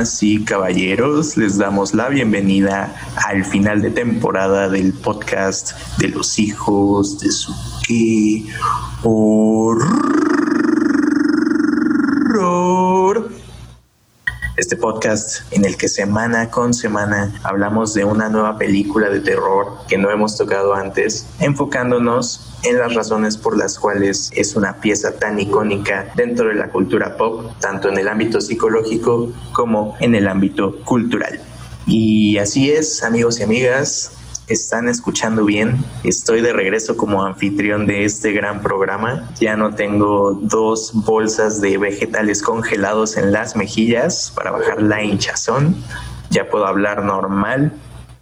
Damas y caballeros, les damos la bienvenida al final de temporada del podcast de los hijos de su que horror. Este podcast en el que semana con semana hablamos de una nueva película de terror que no hemos tocado antes, enfocándonos en las razones por las cuales es una pieza tan icónica dentro de la cultura pop, tanto en el ámbito psicológico como en el ámbito cultural. Y así es, amigos y amigas, están escuchando bien. Estoy de regreso como anfitrión de este gran programa. Ya no tengo dos bolsas de vegetales congelados en las mejillas para bajar la hinchazón. Ya puedo hablar normal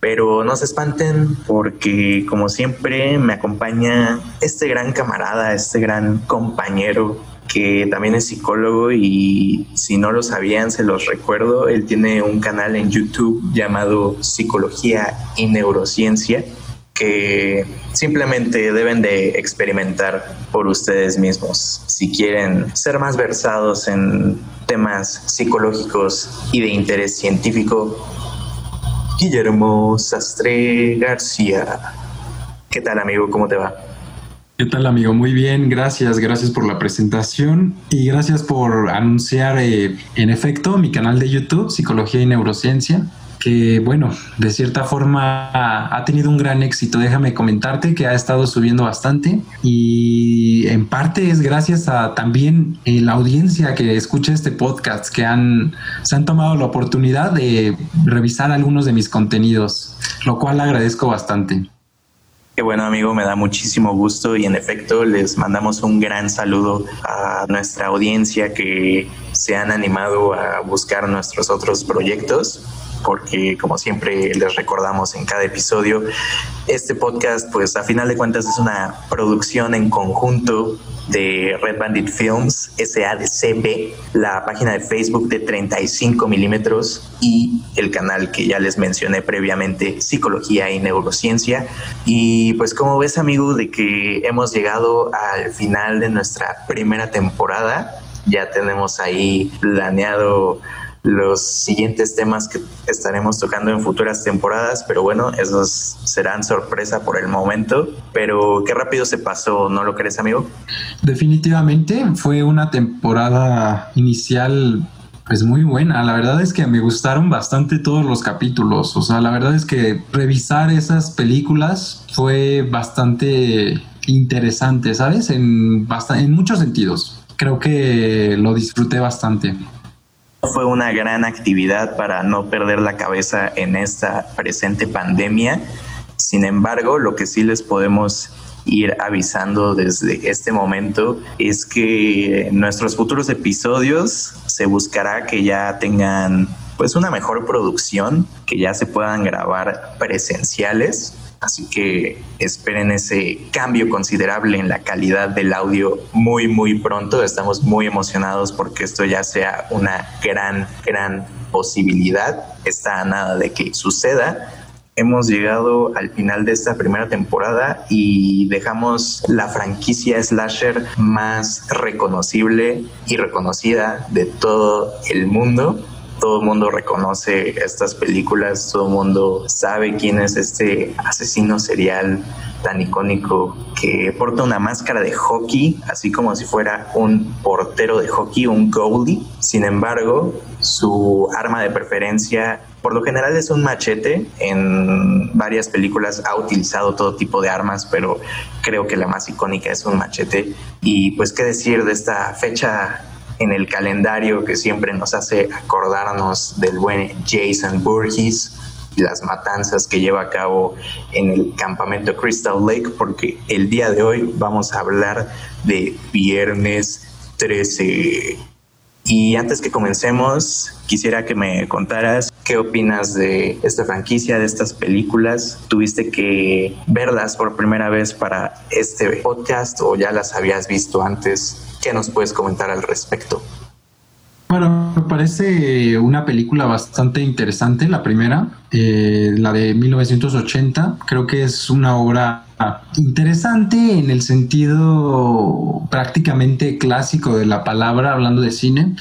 pero no se espanten porque como siempre me acompaña este gran camarada, este gran compañero que también es psicólogo y si no lo sabían se los recuerdo, él tiene un canal en YouTube llamado Psicología y Neurociencia que simplemente deben de experimentar por ustedes mismos. Si quieren ser más versados en temas psicológicos y de interés científico, Guillermo Sastre García. ¿Qué tal amigo? ¿Cómo te va? ¿Qué tal amigo? Muy bien, gracias, gracias por la presentación y gracias por anunciar eh, en efecto mi canal de YouTube, Psicología y Neurociencia que bueno, de cierta forma ha tenido un gran éxito. Déjame comentarte que ha estado subiendo bastante y en parte es gracias a también eh, la audiencia que escucha este podcast, que han, se han tomado la oportunidad de revisar algunos de mis contenidos, lo cual agradezco bastante. Qué bueno amigo, me da muchísimo gusto y en efecto les mandamos un gran saludo a nuestra audiencia que se han animado a buscar nuestros otros proyectos porque como siempre les recordamos en cada episodio, este podcast pues a final de cuentas es una producción en conjunto de Red Bandit Films, SADCB, la página de Facebook de 35 milímetros y el canal que ya les mencioné previamente, Psicología y Neurociencia. Y pues como ves amigo de que hemos llegado al final de nuestra primera temporada, ya tenemos ahí planeado los siguientes temas que estaremos tocando en futuras temporadas, pero bueno, esos serán sorpresa por el momento. Pero qué rápido se pasó, ¿no lo crees, amigo? Definitivamente fue una temporada inicial pues muy buena. La verdad es que me gustaron bastante todos los capítulos. O sea, la verdad es que revisar esas películas fue bastante interesante, ¿sabes? En, en muchos sentidos. Creo que lo disfruté bastante. Fue una gran actividad para no perder la cabeza en esta presente pandemia. Sin embargo, lo que sí les podemos ir avisando desde este momento es que nuestros futuros episodios se buscará que ya tengan pues una mejor producción, que ya se puedan grabar presenciales Así que esperen ese cambio considerable en la calidad del audio muy, muy pronto. Estamos muy emocionados porque esto ya sea una gran, gran posibilidad. Está a nada de que suceda. Hemos llegado al final de esta primera temporada y dejamos la franquicia slasher más reconocible y reconocida de todo el mundo todo el mundo reconoce estas películas, todo el mundo sabe quién es este asesino serial tan icónico que porta una máscara de hockey, así como si fuera un portero de hockey, un goalie. Sin embargo, su arma de preferencia por lo general es un machete. En varias películas ha utilizado todo tipo de armas, pero creo que la más icónica es un machete. Y pues qué decir de esta fecha en el calendario que siempre nos hace acordarnos del buen Jason Burgess y las matanzas que lleva a cabo en el campamento Crystal Lake, porque el día de hoy vamos a hablar de Viernes 13. Y antes que comencemos, quisiera que me contaras qué opinas de esta franquicia, de estas películas. ¿Tuviste que verlas por primera vez para este podcast o ya las habías visto antes? ¿Qué nos puedes comentar al respecto? Bueno, me parece una película bastante interesante, la primera, eh, la de 1980. Creo que es una obra interesante en el sentido prácticamente clásico de la palabra, hablando de cine,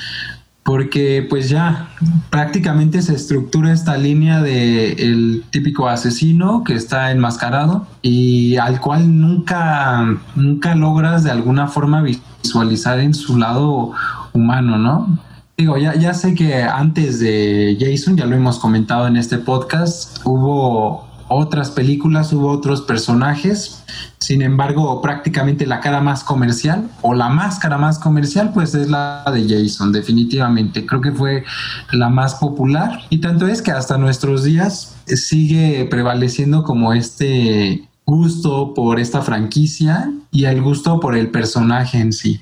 porque pues ya prácticamente se estructura esta línea de el típico asesino que está enmascarado y al cual nunca, nunca logras de alguna forma visualizar en su lado humano, ¿no? Digo, ya, ya sé que antes de Jason, ya lo hemos comentado en este podcast, hubo otras películas, hubo otros personajes, sin embargo, prácticamente la cara más comercial o la máscara más comercial, pues es la de Jason, definitivamente. Creo que fue la más popular. Y tanto es que hasta nuestros días sigue prevaleciendo como este gusto por esta franquicia y el gusto por el personaje en sí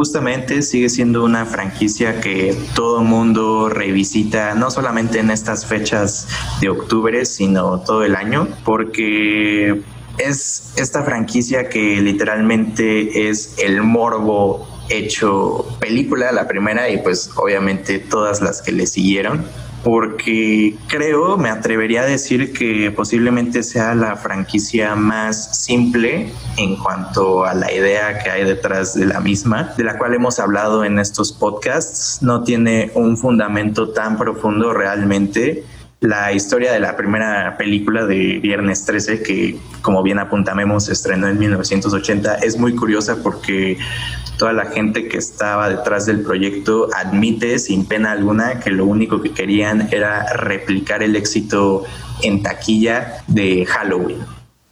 justamente sigue siendo una franquicia que todo mundo revisita, no solamente en estas fechas de octubre, sino todo el año, porque es esta franquicia que literalmente es el morbo hecho película, la primera, y pues obviamente todas las que le siguieron porque creo, me atrevería a decir que posiblemente sea la franquicia más simple en cuanto a la idea que hay detrás de la misma, de la cual hemos hablado en estos podcasts. No tiene un fundamento tan profundo realmente. La historia de la primera película de Viernes 13, que como bien apuntamos estrenó en 1980, es muy curiosa porque toda la gente que estaba detrás del proyecto admite sin pena alguna que lo único que querían era replicar el éxito en taquilla de Halloween.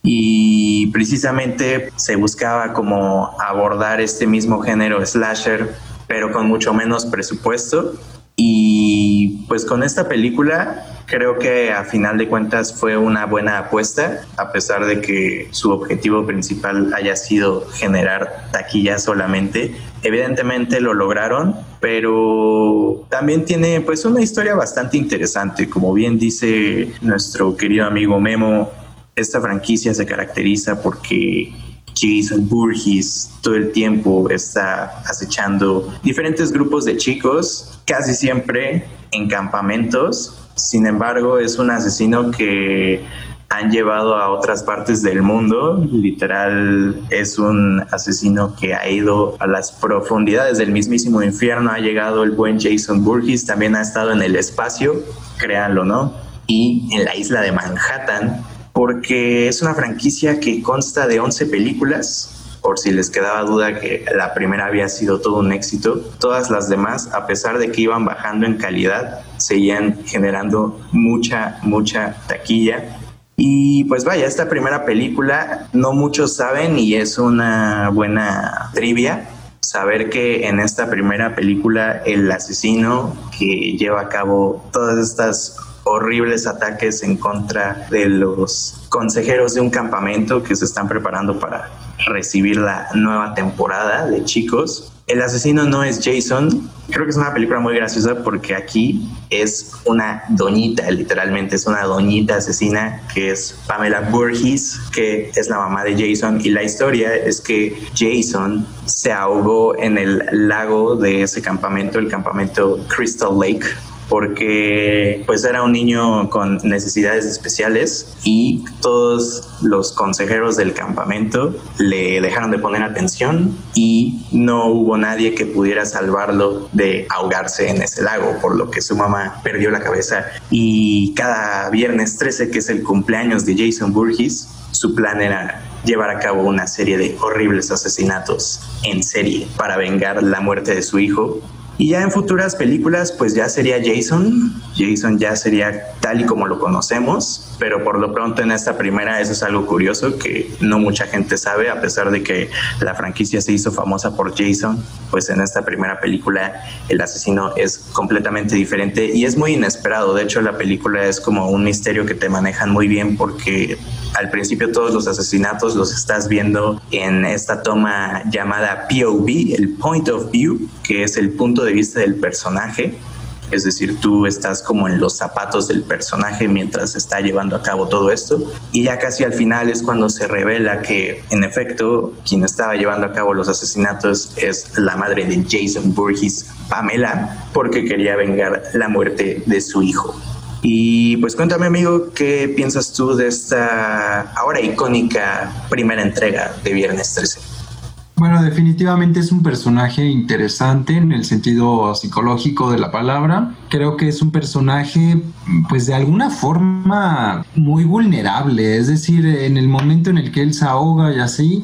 Y precisamente se buscaba como abordar este mismo género slasher, pero con mucho menos presupuesto. Y pues con esta película Creo que a final de cuentas fue una buena apuesta, a pesar de que su objetivo principal haya sido generar taquilla solamente. Evidentemente lo lograron, pero también tiene pues una historia bastante interesante. Como bien dice nuestro querido amigo Memo, esta franquicia se caracteriza porque Jason Burgess todo el tiempo está acechando diferentes grupos de chicos, casi siempre en campamentos sin embargo, es un asesino que han llevado a otras partes del mundo. Literal, es un asesino que ha ido a las profundidades del mismísimo infierno. Ha llegado el buen Jason Burgess, también ha estado en el espacio, créanlo, ¿no? Y en la isla de Manhattan, porque es una franquicia que consta de 11 películas por si les quedaba duda que la primera había sido todo un éxito, todas las demás, a pesar de que iban bajando en calidad, seguían generando mucha, mucha taquilla. Y pues vaya, esta primera película no muchos saben y es una buena trivia saber que en esta primera película el asesino que lleva a cabo todas estas horribles ataques en contra de los consejeros de un campamento que se están preparando para recibir la nueva temporada de chicos. El asesino no es Jason. Creo que es una película muy graciosa porque aquí es una doñita, literalmente es una doñita asesina que es Pamela Burgess, que es la mamá de Jason. Y la historia es que Jason se ahogó en el lago de ese campamento, el campamento Crystal Lake, porque pues era un niño con necesidades especiales y todos los consejeros del campamento le dejaron de poner atención y no hubo nadie que pudiera salvarlo de ahogarse en ese lago, por lo que su mamá perdió la cabeza. Y cada viernes 13, que es el cumpleaños de Jason Burgess, su plan era llevar a cabo una serie de horribles asesinatos en serie para vengar la muerte de su hijo y ya en futuras películas, pues ya sería Jason. Jason ya sería tal y como lo conocemos, pero por lo pronto en esta primera eso es algo curioso que no mucha gente sabe, a pesar de que la franquicia se hizo famosa por Jason, pues en esta primera película el asesino es completamente diferente y es muy inesperado. De hecho, la película es como un misterio que te manejan muy bien porque al principio todos los asesinatos los estás viendo en esta toma llamada POV, el Point of View, que es el punto de vista del personaje. Es decir, tú estás como en los zapatos del personaje mientras está llevando a cabo todo esto. Y ya casi al final es cuando se revela que, en efecto, quien estaba llevando a cabo los asesinatos es la madre de Jason Burgess, Pamela, porque quería vengar la muerte de su hijo. Y pues cuéntame amigo, ¿qué piensas tú de esta ahora icónica primera entrega de Viernes 13? Bueno, definitivamente es un personaje interesante en el sentido psicológico de la palabra. Creo que es un personaje, pues de alguna forma, muy vulnerable. Es decir, en el momento en el que él se ahoga y así,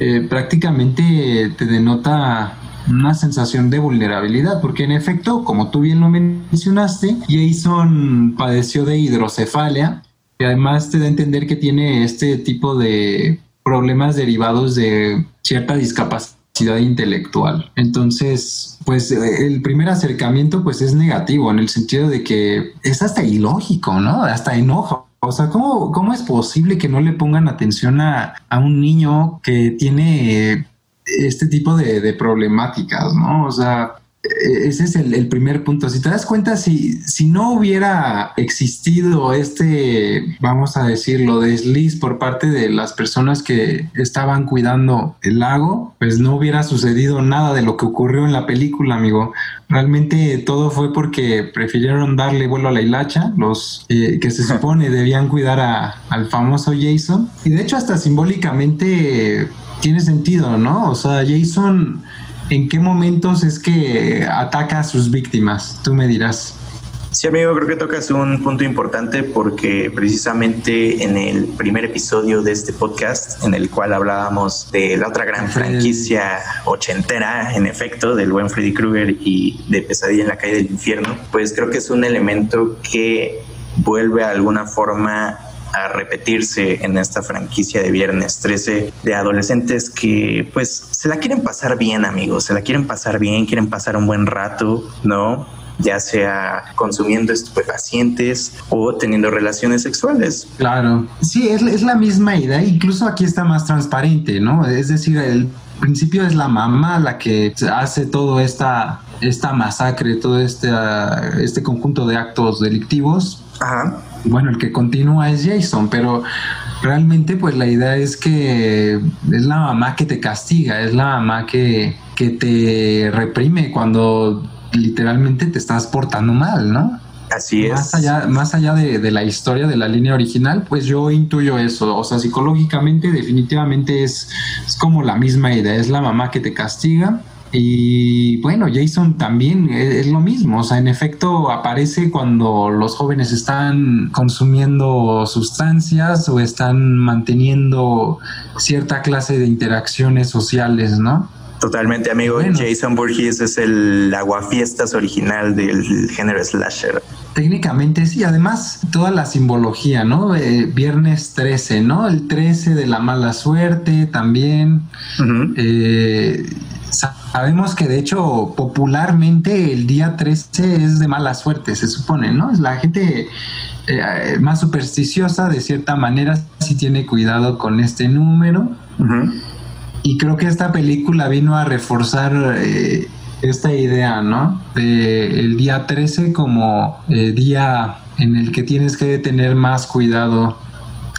eh, prácticamente te denota una sensación de vulnerabilidad, porque en efecto, como tú bien lo mencionaste, Jason padeció de hidrocefalia, y además te da a entender que tiene este tipo de problemas derivados de cierta discapacidad intelectual. Entonces, pues el primer acercamiento pues es negativo en el sentido de que es hasta ilógico, ¿no? Hasta enojo. O sea, ¿cómo, cómo es posible que no le pongan atención a, a un niño que tiene este tipo de, de problemáticas, ¿no? O sea, e-, ese es el, primer punto. Si te das cuenta, si, si no hubiera existido este, vamos a decirlo, desliz por parte de las personas que estaban cuidando el lago, pues no hubiera sucedido nada de lo que ocurrió en la película, amigo. Realmente todo fue porque prefirieron darle vuelo a la hilacha, los eh, que se supone debían cuidar al famoso Jason. Y de hecho hasta simbólicamente tiene sentido, ¿no? O sea, Jason ¿En qué momentos es que ataca a sus víctimas? Tú me dirás. Sí, amigo, creo que tocas un punto importante porque precisamente en el primer episodio de este podcast, en el cual hablábamos de la otra gran franquicia ochentera, en efecto, del buen Freddy Krueger y de Pesadilla en la calle del infierno, pues creo que es un elemento que vuelve a alguna forma a repetirse en esta franquicia de Viernes 13 de adolescentes que pues se la quieren pasar bien amigos, se la quieren pasar bien, quieren pasar un buen rato, ¿no? ya sea consumiendo estupefacientes o teniendo relaciones sexuales. Claro, sí, es, es, la misma idea, incluso aquí está más transparente, ¿no? Es decir, el principio es la mamá la que hace todo esta, esta masacre, todo este, este conjunto de actos delictivos. Ajá bueno, el que continúa es Jason, pero realmente pues la idea es que es la mamá que te castiga, es la mamá que, que te reprime cuando literalmente te estás portando mal, ¿no? Así es. Más allá, más allá de, de, la historia de la línea original, pues yo intuyo eso. O sea, psicológicamente definitivamente es, es como la misma idea. Es la mamá que te castiga y bueno, Jason también es, lo mismo, o sea, en efecto aparece cuando los jóvenes están consumiendo sustancias o están manteniendo cierta clase de interacciones sociales, ¿no? Totalmente, amigo. Jason Burgess es el aguafiestas original del género slasher. Técnicamente sí, además toda la simbología, ¿no? Eh, viernes 13, ¿no? El 13 de la mala suerte también. Sabemos que de hecho popularmente el día 13 es de mala suerte, se supone, ¿no? Es la gente eh, más supersticiosa de cierta manera si tiene cuidado con este número. Y creo que esta película vino a reforzar eh, esta idea, ¿no? De el día 13 como eh, día en el que tienes que tener más cuidado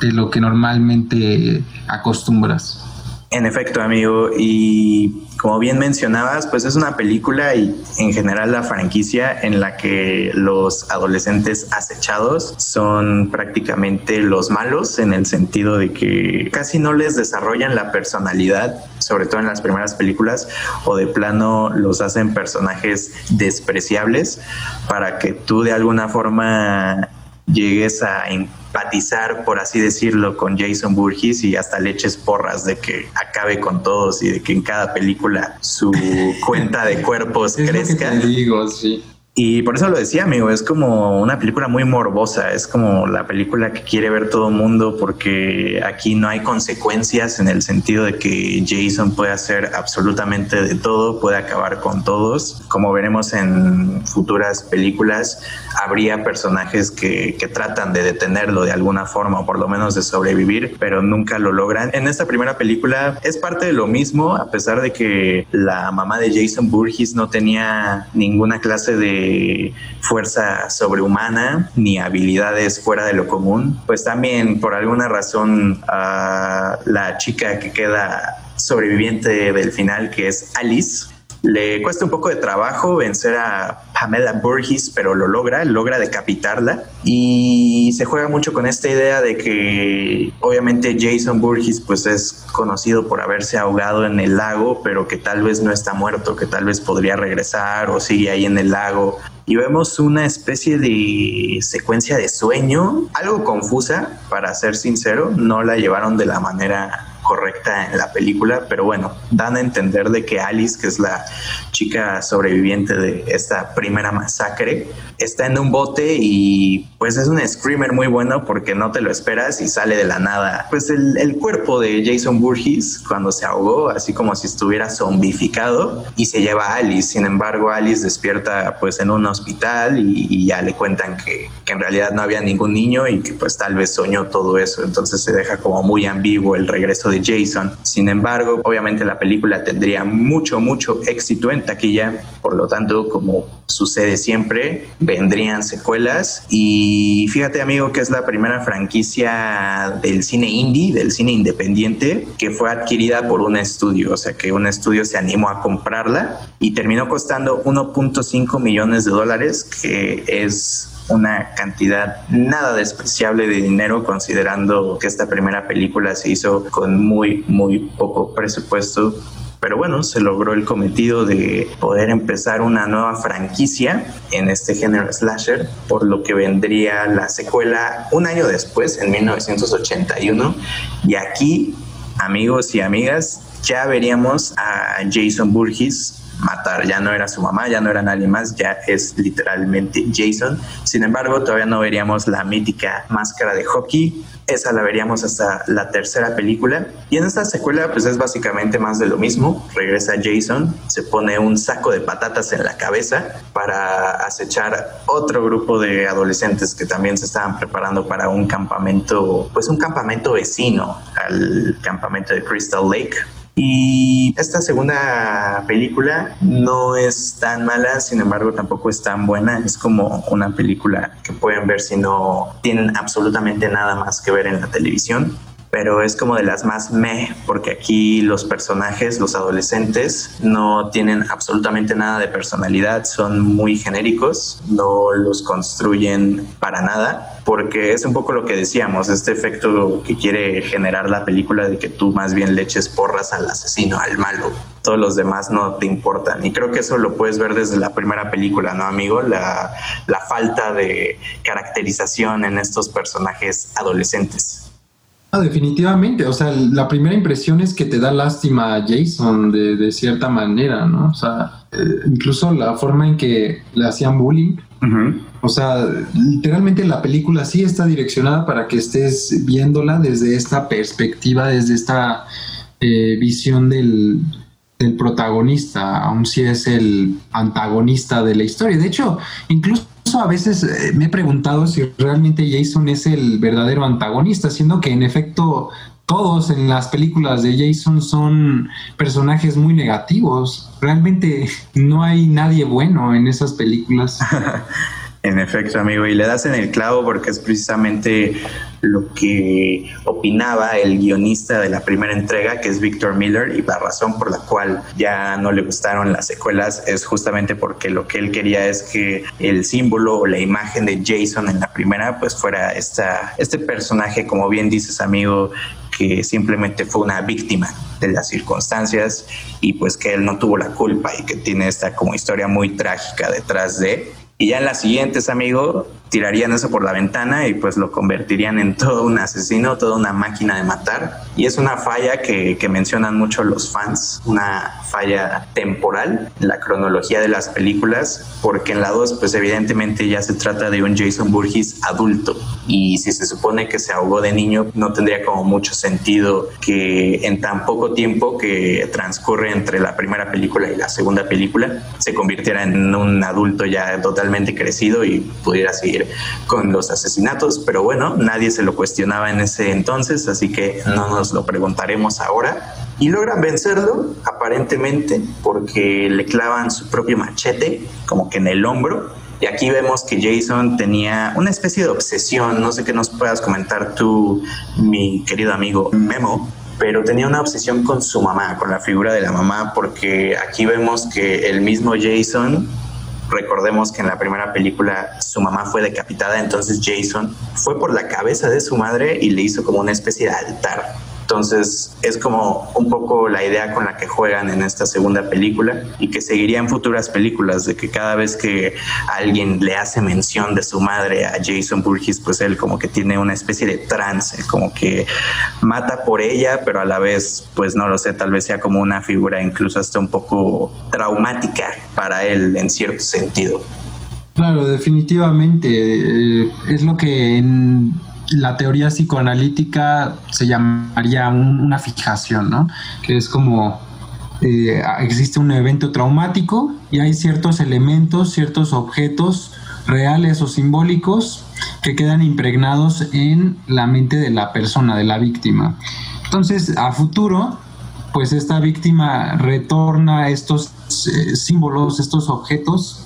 de lo que normalmente acostumbras. En efecto, amigo, y como bien mencionabas, pues es una película y en general la franquicia en la que los adolescentes acechados son prácticamente los malos en el sentido de que casi no les desarrollan la personalidad, sobre todo en las primeras películas, o de plano los hacen personajes despreciables para que tú de alguna forma llegues a empatizar, por así decirlo, con Jason Burgess y hasta le eches porras de que acabe con todos y de que en cada película su cuenta de cuerpos crezca. digo, sí. Y por eso lo decía, amigo, es como una película muy morbosa, es como la película que quiere ver todo el mundo porque aquí no hay consecuencias en el sentido de que Jason puede hacer absolutamente de todo, puede acabar con todos. Como veremos en futuras películas, habría personajes que, que tratan de detenerlo de alguna forma o por lo menos de sobrevivir, pero nunca lo logran. En esta primera película es parte de lo mismo, a pesar de que la mamá de Jason Burgess no tenía ninguna clase de fuerza sobrehumana ni habilidades fuera de lo común. Pues también por alguna razón la chica que queda sobreviviente del final, que es Alice, le cuesta un poco de trabajo vencer a Pamela Burgess, pero lo logra, logra decapitarla. Y se juega mucho con esta idea de que obviamente Jason Burgess pues es conocido por haberse ahogado en el lago, pero que tal vez no está muerto, que tal vez podría regresar o sigue ahí en el lago. Y vemos una especie de secuencia de sueño, algo confusa, para ser sincero, no la llevaron de la manera correcta en la película, pero bueno, dan a entender de que Alice, que es la chica sobreviviente de esta primera masacre, está en un bote y pues es un screamer muy bueno porque no te lo esperas y sale de la nada. Pues el, el cuerpo de Jason Burgess cuando se ahogó, así como si estuviera zombificado y se lleva a Alice. Sin embargo, Alice despierta pues en un hospital y, y ya le cuentan que, que en realidad no había ningún niño y que pues tal vez soñó todo eso. Entonces se deja como muy ambiguo el regreso de Jason. Sin embargo, obviamente la película tendría mucho, mucho éxito en taquilla, por lo tanto, como sucede siempre, vendrían secuelas. Y fíjate amigo que es la primera franquicia del cine indie, del cine independiente, que fue adquirida por un estudio, o sea que un estudio se animó a comprarla y terminó costando 1.5 millones de dólares, que es una cantidad nada despreciable de dinero considerando que esta primera película se hizo con muy, muy poco presupuesto. Pero bueno, se logró el cometido de poder empezar una nueva franquicia en este género slasher, por lo que vendría la secuela un año después, en 1981. Y aquí, amigos y amigas, ya veríamos a Jason Burgess matar. Ya no era su mamá, ya no era nadie más, ya es literalmente Jason. Sin embargo, todavía no veríamos la mítica máscara de hockey. Esa la veríamos hasta la tercera película. Y en esta secuela, pues es básicamente más de lo mismo. Regresa Jason, se pone un saco de patatas en la cabeza para acechar otro grupo de adolescentes que también se estaban preparando para un campamento, pues un campamento vecino al campamento de Crystal Lake y esta segunda película no es tan mala, sin embargo tampoco es tan buena. Es como una película que pueden ver si no tienen absolutamente nada más que ver en la televisión pero es como de las más meh, porque aquí los personajes, los adolescentes, no tienen absolutamente nada de personalidad, son muy genéricos, no los construyen para nada, porque es un poco lo que decíamos, este efecto que quiere generar la película de que tú más bien le eches porras al asesino, al malo, todos los demás no te importan. Y creo que eso lo puedes ver desde la primera película, ¿no, amigo? La, la falta de caracterización en estos personajes adolescentes. Ah, definitivamente, o sea, la primera impresión es que te da lástima a Jason de, de cierta manera, ¿no? O sea, eh, incluso la forma en que le hacían bullying. O sea, literalmente la película sí está direccionada para que estés viéndola desde esta perspectiva, desde esta eh, visión del, del protagonista, aun si es el antagonista de la historia. De hecho, incluso a veces eh, me he preguntado si realmente Jason es el verdadero antagonista, siendo que en efecto todos en las películas de Jason son personajes muy negativos. Realmente no hay nadie bueno en esas películas. En efecto, amigo, y le das en el clavo porque es precisamente lo que opinaba el guionista de la primera entrega, que es Victor Miller, y la razón por la cual ya no le gustaron las secuelas es justamente porque lo que él quería es que el símbolo o la imagen de Jason en la primera pues fuera esta, este personaje, como bien dices, amigo, que simplemente fue una víctima de las circunstancias y pues que él no tuvo la culpa y que tiene esta como historia muy trágica detrás de y ya en las siguientes, amigo, tirarían eso por la ventana y pues lo convertirían en todo un asesino, toda una máquina de matar. Y es una falla que, que mencionan mucho los fans, una falla temporal en la cronología de las películas, porque en la 2 pues evidentemente ya se trata de un Jason Burgess adulto y si se supone que se ahogó de niño no tendría como mucho sentido que en tan poco tiempo que transcurre entre la primera película y la segunda película se convirtiera en un adulto ya totalmente crecido y pudiera seguir con los asesinatos, pero bueno, nadie se lo cuestionaba en ese entonces, así que no nos lo preguntaremos ahora. Y logran vencerlo, aparentemente, porque le clavan su propio machete, como que en el hombro, y aquí vemos que Jason tenía una especie de obsesión, no sé qué nos puedas comentar tú, mi querido amigo Memo, pero tenía una obsesión con su mamá, con la figura de la mamá, porque aquí vemos que el mismo Jason Recordemos que en la primera película su mamá fue decapitada, entonces Jason fue por la cabeza de su madre y le hizo como una especie de altar entonces es como un poco la idea con la que juegan en esta segunda película y que seguiría en futuras películas, de que cada vez que alguien le hace mención de su madre a Jason Burgess, pues él como que tiene una especie de trance, como que mata por ella, pero a la vez, pues no lo sé, tal vez sea como una figura incluso hasta un poco traumática para él en cierto sentido. Claro, definitivamente. Eh, es lo que en la teoría psicoanalítica se llamaría una fijación, ¿no? Que es como eh, existe un evento traumático y hay ciertos elementos, ciertos objetos reales o simbólicos que quedan impregnados en la mente de la persona, de la víctima. Entonces, a futuro, pues esta víctima retorna estos eh, símbolos, estos objetos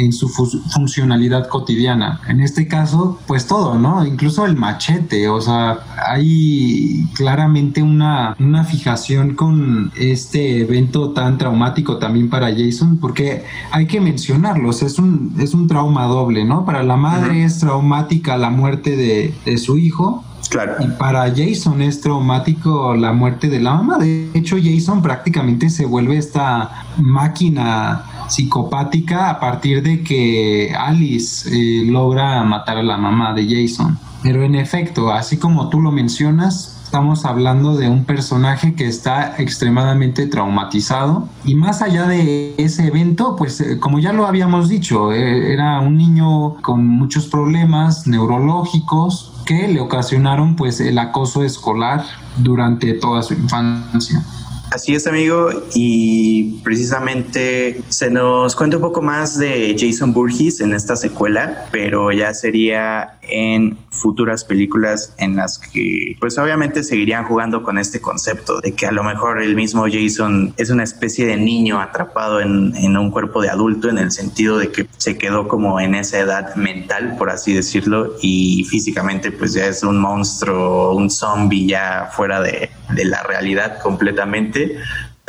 en su funcionalidad cotidiana. En este caso, pues todo, ¿no? Incluso el machete, o sea, hay claramente una, una fijación con este evento tan traumático también para Jason, porque hay que mencionarlos, es un, es un trauma doble, ¿no? Para la madre es traumática la muerte de, de su hijo, Claro. Y para Jason es traumático la muerte de la mamá. De hecho, Jason prácticamente se vuelve esta máquina psicopática a partir de que Alice eh, logra matar a la mamá de Jason. Pero en efecto, así como tú lo mencionas, estamos hablando de un personaje que está extremadamente traumatizado y más allá de ese evento, pues eh, como ya lo habíamos dicho, eh, era un niño con muchos problemas neurológicos que le ocasionaron pues el acoso escolar durante toda su infancia. Así es, amigo, y precisamente se nos cuenta un poco más de Jason Burgess en esta secuela, pero ya sería en futuras películas en las que, pues obviamente seguirían jugando con este concepto de que a lo mejor el mismo Jason es una especie de niño atrapado en, en un cuerpo de adulto, en el sentido de que se quedó como en esa edad mental, por así decirlo, y físicamente pues ya es un monstruo, un zombie ya fuera de, de la realidad completamente.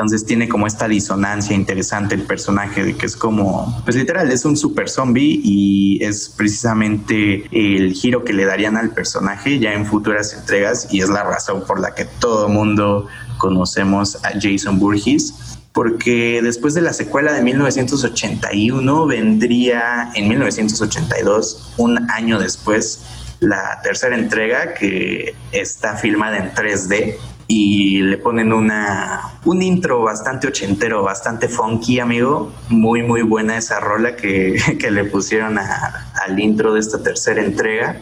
Entonces tiene como esta disonancia interesante el personaje de que es como, pues literal, es un super zombie y es precisamente el giro que le darían al personaje ya en futuras entregas y es la razón por la que todo mundo conocemos a Jason Burgess porque después de la secuela de 1981 vendría en 1982, un año después, la tercera entrega que está filmada en 3D y le ponen una un intro bastante ochentero, bastante funky, amigo. Muy, muy buena esa rola que, que le pusieron al intro de esta tercera entrega.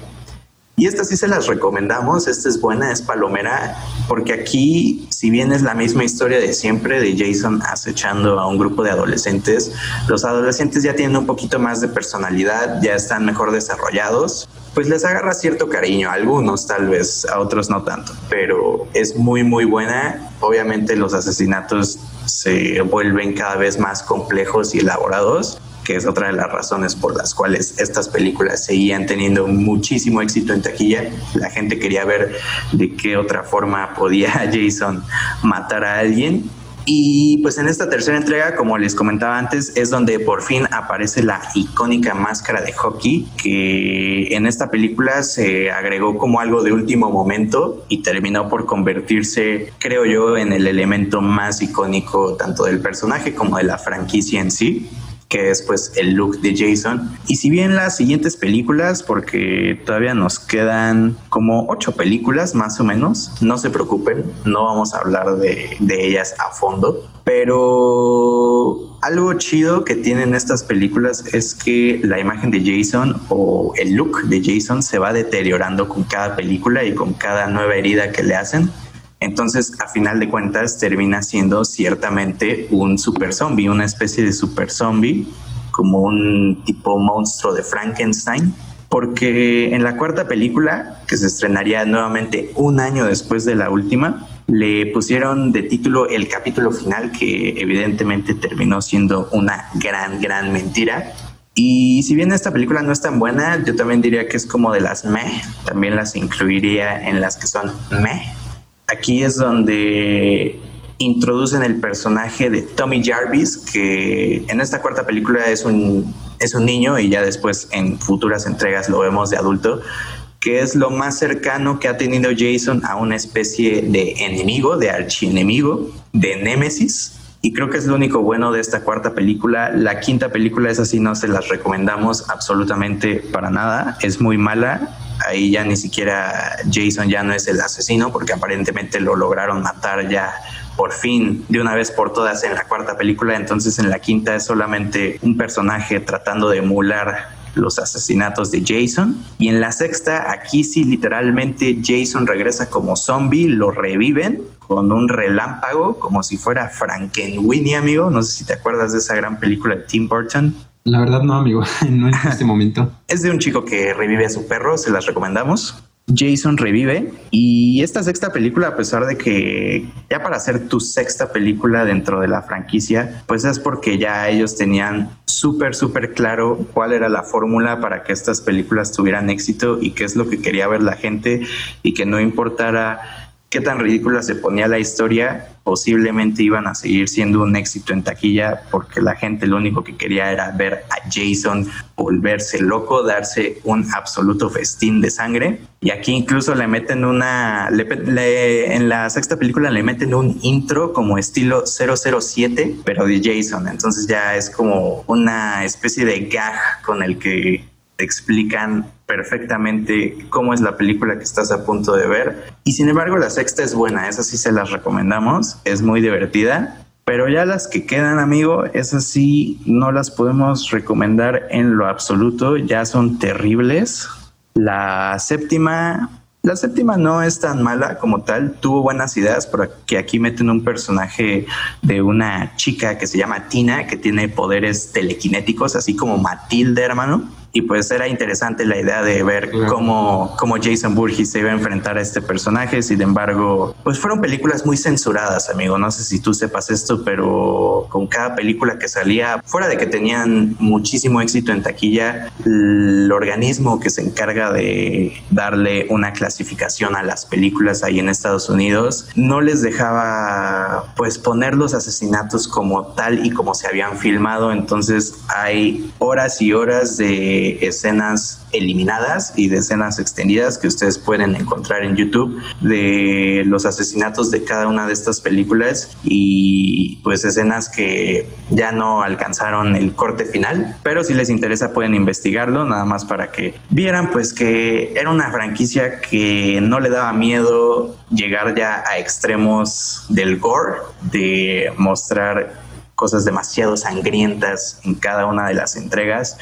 Y esta sí se las recomendamos, esta es buena, es palomera, porque aquí, si bien es la misma historia de siempre, de Jason acechando a un grupo de adolescentes, los adolescentes ya tienen un poquito más de personalidad, ya están mejor desarrollados, pues les agarra cierto cariño a algunos tal vez, a otros no tanto, pero es muy muy buena. Obviamente los asesinatos se vuelven cada vez más complejos y elaborados, que es otra de las razones por las cuales estas películas seguían teniendo muchísimo éxito en taquilla. La gente quería ver de qué otra forma podía Jason matar a alguien y pues en esta tercera entrega, como les comentaba antes, es donde por fin aparece la icónica máscara de hockey, que en esta película se agregó como algo de último momento y terminó por convertirse, creo yo, en el elemento más icónico tanto del personaje como de la franquicia en sí que es pues el look de Jason. Y si bien las siguientes películas, porque todavía nos quedan como ocho películas más o menos, no se preocupen, no vamos a hablar de, de ellas a fondo, pero algo chido que tienen estas películas es que la imagen de Jason o el look de Jason se va deteriorando con cada película y con cada nueva herida que le hacen. Entonces, a final de cuentas, termina siendo ciertamente un super zombie, una especie de super zombie, como un tipo monstruo de Frankenstein. Porque en la cuarta película, que se estrenaría nuevamente un año después de la última, le pusieron de título el capítulo final, que evidentemente terminó siendo una gran, gran mentira. Y si bien esta película no es tan buena, yo también diría que es como de las meh, también las incluiría en las que son meh, aquí es donde introducen el personaje de Tommy Jarvis, que en esta cuarta película es un, es un niño y ya después en futuras entregas lo vemos de adulto, que es lo más cercano que ha tenido Jason a una especie de enemigo, de archienemigo, de Némesis. Y creo que es lo único bueno de esta cuarta película. La quinta película es así, no se las recomendamos absolutamente para nada. Es muy mala. Ahí ya ni siquiera Jason ya no es el asesino porque aparentemente lo lograron matar ya por fin de una vez por todas en la cuarta película. Entonces en la quinta es solamente un personaje tratando de emular los asesinatos de Jason. Y en la sexta, aquí sí literalmente Jason regresa como zombie, lo reviven con un relámpago, como si fuera Frankenweenie, amigo. No sé si te acuerdas de esa gran película de Tim Burton. La verdad no, amigo, no en este momento. Es de un chico que revive a su perro, se las recomendamos. Jason revive y esta sexta película, a pesar de que ya para hacer tu sexta película dentro de la franquicia, pues es porque ya ellos tenían súper, súper claro cuál era la fórmula para que estas películas tuvieran éxito y qué es lo que quería ver la gente y que no importara qué tan ridícula se ponía la historia, posiblemente iban a seguir siendo un éxito en taquilla porque la gente lo único que quería era ver a Jason volverse loco, darse un absoluto festín de sangre. Y aquí incluso le meten una, en la sexta película le meten un intro como estilo 007, pero de Jason. Entonces ya es como una especie de gag con el que explican perfectamente cómo es la película que estás a punto de ver. Y sin embargo, la sexta es buena, esa sí se las recomendamos, es muy divertida. Pero ya las que quedan, amigo, esas sí no las podemos recomendar en lo absoluto, ya son terribles. La séptima, la séptima no es tan mala como tal, tuvo buenas ideas, porque aquí meten un personaje de una chica que se llama Tina, que tiene poderes telequinéticos, así como Matilde, hermano y pues era interesante la idea de ver cómo, cómo Jason Burgess se iba a enfrentar a este personaje. Sin embargo, pues fueron películas muy censuradas, amigo. No sé si tú sepas esto, pero con cada película que salía, fuera de que tenían muchísimo éxito en taquilla, el organismo que se encarga de darle una clasificación a las películas ahí en Estados Unidos no les dejaba pues poner los asesinatos como tal y como se habían filmado. Entonces hay horas y horas de escenas eliminadas y de escenas extendidas que ustedes pueden encontrar en YouTube de los asesinatos de cada una de estas películas y pues escenas que ya no alcanzaron el corte final, pero si les interesa pueden investigarlo nada más para que vieran pues que era una franquicia que no le daba miedo llegar ya a extremos del gore, de mostrar cosas demasiado sangrientas en cada una de las entregas,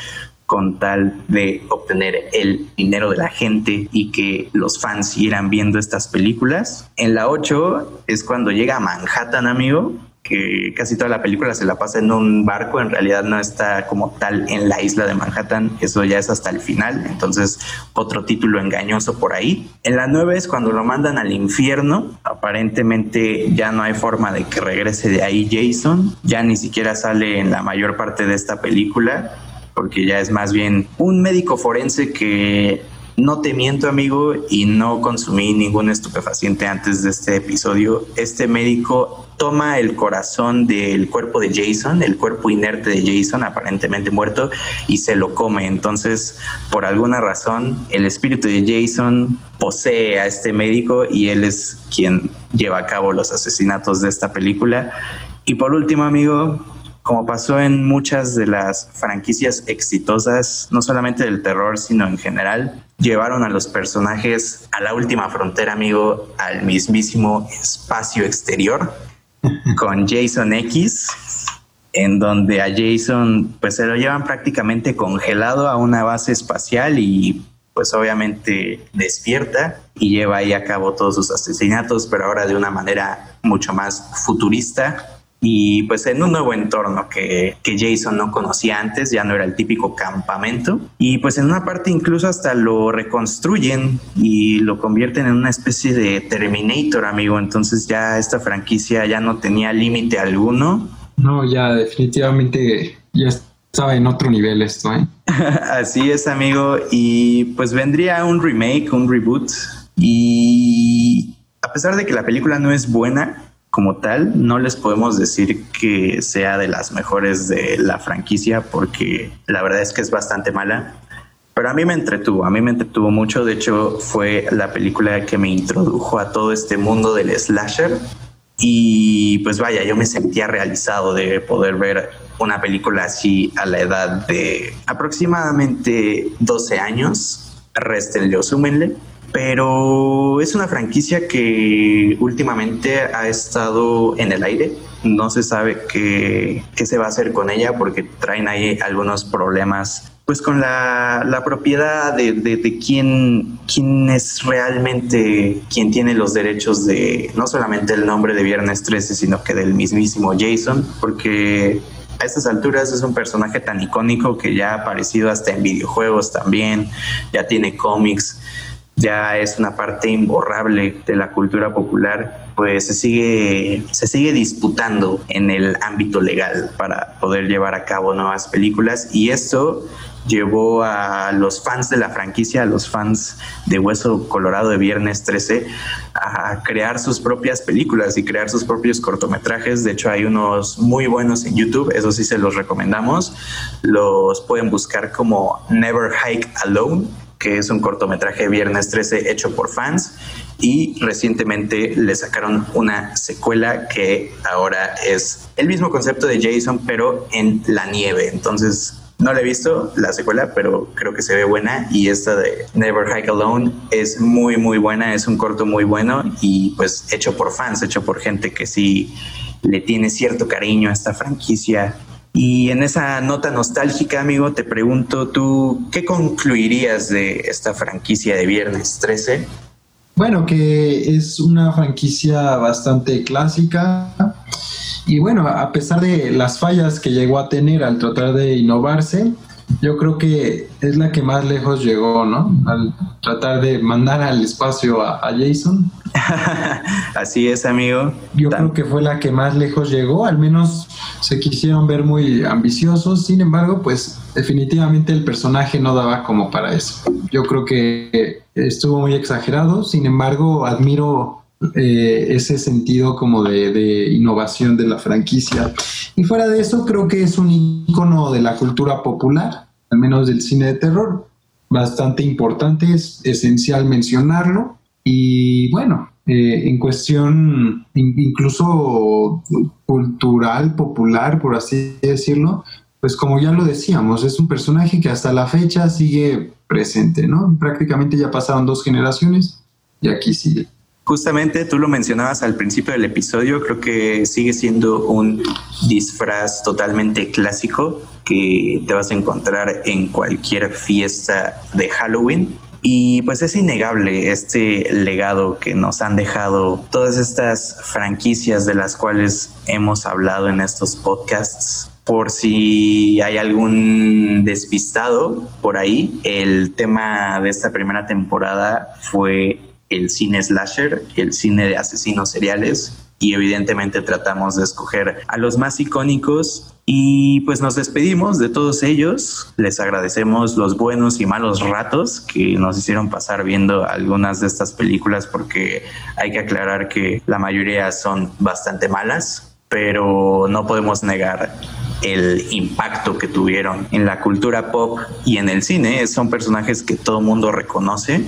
con tal de obtener el dinero de la gente y que los fans siguieran viendo estas películas. En la 8 es cuando llega a Manhattan, amigo, que casi toda la película se la pasa en un barco, en realidad no está como tal en la isla de Manhattan, eso ya es hasta el final, entonces otro título engañoso por ahí. En la 9 es cuando lo mandan al infierno, aparentemente ya no hay forma de que regrese de ahí Jason, ya ni siquiera sale en la mayor parte de esta película, porque ya es más bien un médico forense que no te miento, amigo, y no consumí ningún estupefaciente antes de este episodio. Este médico toma el corazón del cuerpo de Jason, el cuerpo inerte de Jason, aparentemente muerto, y se lo come. Entonces, por alguna razón, el espíritu de Jason posee a este médico y él es quien lleva a cabo los asesinatos de esta película. Y por último, amigo, como pasó en muchas de las franquicias exitosas, no solamente del terror, sino en general, llevaron a los personajes a la última frontera, amigo, al mismísimo espacio exterior, con Jason X, en donde a Jason pues se lo llevan prácticamente congelado a una base espacial y pues obviamente despierta y lleva ahí a cabo todos sus asesinatos, pero ahora de una manera mucho más futurista y pues en un nuevo entorno que, que, Jason no conocía antes, ya no era el típico campamento y pues en una parte incluso hasta lo reconstruyen y lo convierten en una especie de Terminator, amigo, entonces ya esta franquicia ya no tenía límite alguno. No, ya definitivamente ya estaba en otro nivel esto, ¿eh? Así es, amigo, y pues vendría un remake, un reboot y a pesar de que la película no es buena, como tal, no les podemos decir que sea de las mejores de la franquicia porque la verdad es que es bastante mala. Pero a mí me entretuvo, a mí me entretuvo mucho. De hecho, fue la película que me introdujo a todo este mundo del slasher. Y pues vaya, yo me sentía realizado de poder ver una película así a la edad de aproximadamente 12 años. Restenle o súmenle pero es una franquicia que últimamente ha estado en el aire. No se sabe qué, se va a hacer con ella porque traen ahí algunos problemas pues con la, propiedad de, de, quién, quién es realmente quien tiene los derechos de no solamente el nombre de Viernes 13, sino que del mismísimo Jason, porque a estas alturas es un personaje tan icónico que ya ha aparecido hasta en videojuegos también, ya tiene cómics ya es una parte imborrable de la cultura popular, pues se sigue, se sigue disputando en el ámbito legal para poder llevar a cabo nuevas películas y esto llevó a los fans de la franquicia, a los fans de Hueso Colorado de Viernes 13, a crear sus propias películas y crear sus propios cortometrajes. De hecho, hay unos muy buenos en YouTube, eso sí se los recomendamos. Los pueden buscar como Never Hike Alone que es un cortometraje Viernes 13 hecho por fans y recientemente le sacaron una secuela que ahora es el mismo concepto de Jason pero en la nieve. Entonces no la he visto la secuela, pero creo que se ve buena y esta de Never Hike Alone es muy muy buena, es un corto muy bueno y pues hecho por fans, hecho por gente que sí le tiene cierto cariño a esta franquicia y en esa nota nostálgica, amigo, te pregunto tú, ¿qué concluirías de esta franquicia de Viernes 13? Bueno, que es una franquicia bastante clásica. Y bueno, a pesar de las fallas que llegó a tener al tratar de innovarse, yo creo que es la que más lejos llegó, ¿no? Al tratar de mandar al espacio a, Jason. Así es, amigo. Yo creo que fue la que más lejos llegó, al menos se quisieron ver muy ambiciosos, sin embargo, pues definitivamente el personaje no daba como para eso. Yo creo que estuvo muy exagerado, sin embargo, admiro eh, ese sentido como de, innovación de la franquicia. Y fuera de eso, creo que es un icono de la cultura popular, al menos del cine de terror, bastante importante, es esencial mencionarlo. Y bueno, eh, en cuestión incluso cultural, popular, por así decirlo, pues como ya lo decíamos, es un personaje que hasta la fecha sigue presente, ¿no? Prácticamente ya pasaron dos generaciones y aquí sigue. Justamente tú lo mencionabas al principio del episodio, creo que sigue siendo un disfraz totalmente clásico que te vas a encontrar en cualquier fiesta de Halloween. Y pues es innegable este legado que nos han dejado todas estas franquicias de las cuales hemos hablado en estos podcasts. Por si hay algún despistado por ahí, el tema de esta primera temporada fue el cine slasher, el cine de asesinos seriales y evidentemente tratamos de escoger a los más icónicos y pues nos despedimos de todos ellos. Les agradecemos los buenos y malos ratos que nos hicieron pasar viendo algunas de estas películas porque hay que aclarar que la mayoría son bastante malas, pero no podemos negar el impacto que tuvieron en la cultura pop y en el cine. Son personajes que todo mundo reconoce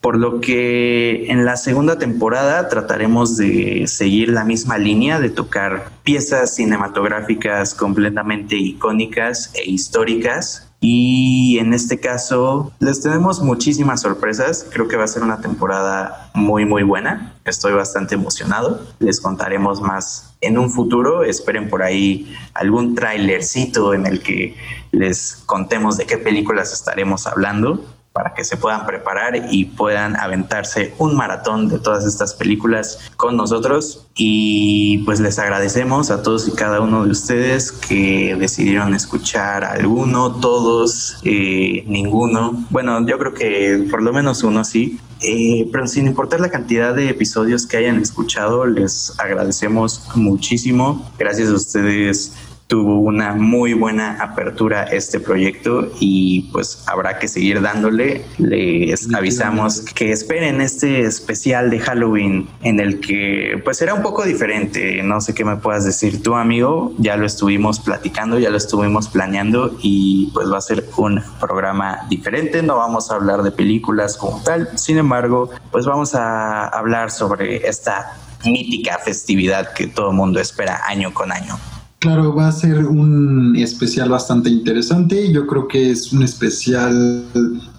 por lo que en la segunda temporada trataremos de seguir la misma línea, de tocar piezas cinematográficas completamente icónicas e históricas. Y en este caso les tenemos muchísimas sorpresas. Creo que va a ser una temporada muy muy buena. Estoy bastante emocionado. Les contaremos más en un futuro. Esperen por ahí algún trailercito en el que les contemos de qué películas estaremos hablando para que se puedan preparar y puedan aventarse un maratón de todas estas películas con nosotros. Y pues les agradecemos a todos y cada uno de ustedes que decidieron escuchar alguno, todos, eh, ninguno. Bueno, yo creo que por lo menos uno sí. Eh, pero sin importar la cantidad de episodios que hayan escuchado, les agradecemos muchísimo. Gracias a ustedes tuvo una muy buena apertura este proyecto y pues habrá que seguir dándole. Les avisamos que esperen este especial de Halloween en el que pues será un poco diferente. No sé qué me puedas decir tú, amigo. Ya lo estuvimos platicando, ya lo estuvimos planeando y pues va a ser un programa diferente. No vamos a hablar de películas como tal. Sin embargo, pues vamos a hablar sobre esta mítica festividad que todo el mundo espera año con año. Claro, va a ser un especial bastante interesante. Yo creo que es un especial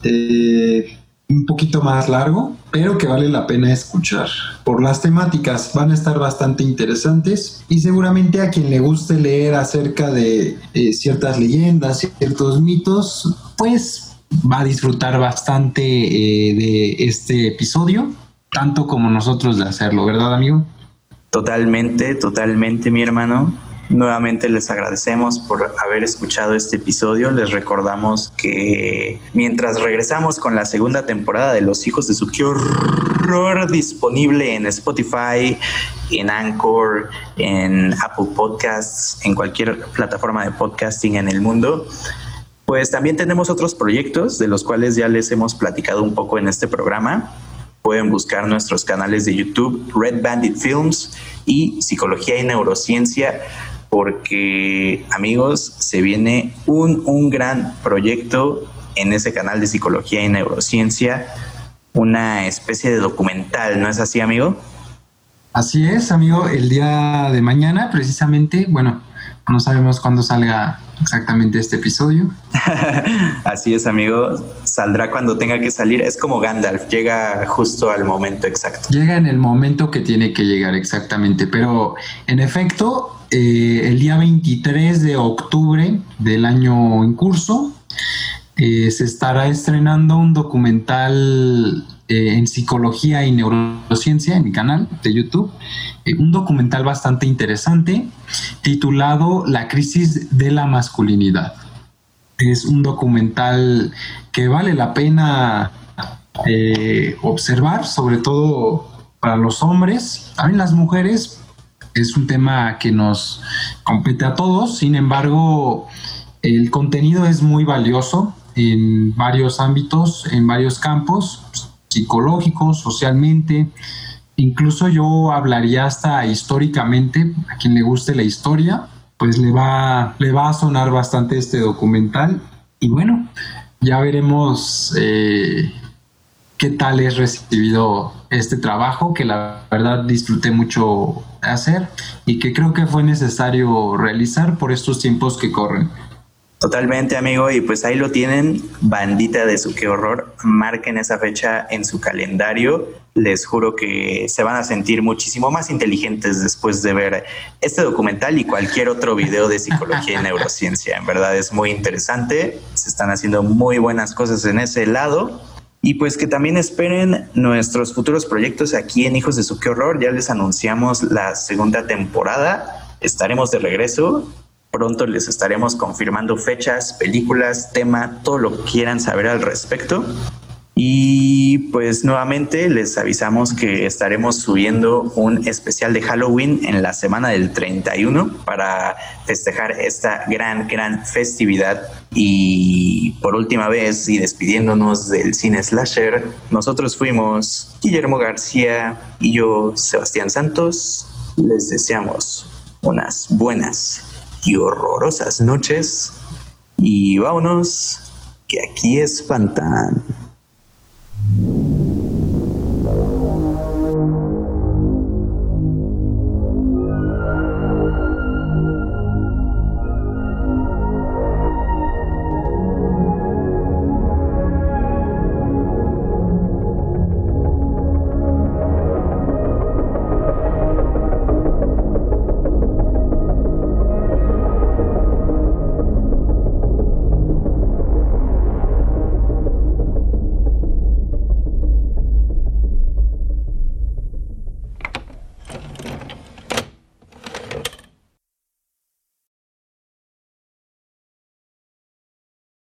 eh, un poquito más largo, pero que vale la pena escuchar. Por las temáticas van a estar bastante interesantes y seguramente a quien le guste leer acerca de eh, ciertas leyendas, ciertos mitos, pues va a disfrutar bastante eh, de este episodio, tanto como nosotros de hacerlo, ¿verdad, amigo? Totalmente, totalmente, mi hermano. Nuevamente les agradecemos por haber escuchado este episodio. Les recordamos que mientras regresamos con la segunda temporada de Los Hijos de su Horror disponible en Spotify, en Anchor, en Apple Podcasts, en cualquier plataforma de podcasting en el mundo, pues también tenemos otros proyectos de los cuales ya les hemos platicado un poco en este programa. Pueden buscar nuestros canales de YouTube, Red Bandit Films y Psicología y Neurociencia porque amigos, se viene un, un gran proyecto en ese canal de psicología y neurociencia, una especie de documental, ¿no es así, amigo? Así es, amigo, el día de mañana precisamente, bueno, no sabemos cuándo salga exactamente este episodio. Así es, amigo. Saldrá cuando tenga que salir. Es como Gandalf, llega justo al momento exacto. Llega en el momento que tiene que llegar exactamente, pero en efecto, eh, el día 23 de octubre del año en curso eh, se estará estrenando un documental eh, en psicología y neurociencia en mi canal de YouTube. un documental bastante interesante titulado La crisis de la masculinidad. Es un documental que vale la pena observar, sobre todo para los hombres. También las mujeres es un tema que nos compete a todos, sin embargo, el contenido es muy valioso en varios ámbitos, en varios campos, psicológicos, socialmente, incluso yo hablaría hasta históricamente, a quien le guste la historia, pues le va, le va a sonar bastante este documental. Y bueno, ya veremos eh, qué tal es recibido este trabajo que la verdad disfruté mucho hacer y que creo que fue necesario realizar por estos tiempos que corren. Totalmente, amigo, y pues ahí lo tienen, bandita de su qué horror, marquen esa fecha en su calendario, les juro que se van a sentir muchísimo más inteligentes después de ver este documental y cualquier otro video de psicología y neurociencia, en verdad es muy interesante, se están haciendo muy buenas cosas en ese lado y pues que también esperen nuestros futuros proyectos aquí en Hijos de su qué horror. Ya les anunciamos la segunda temporada. Estaremos de regreso. Pronto les estaremos confirmando fechas, películas, tema, todo lo que quieran saber al respecto. Y pues nuevamente les avisamos que estaremos subiendo un especial de Halloween en la semana del 31 para festejar esta gran, gran festividad. Y por última vez, y despidiéndonos del cine slasher, nosotros fuimos Guillermo García y yo, Sebastián Santos. Les deseamos unas buenas y horrorosas noches. Y vámonos, que aquí espantan.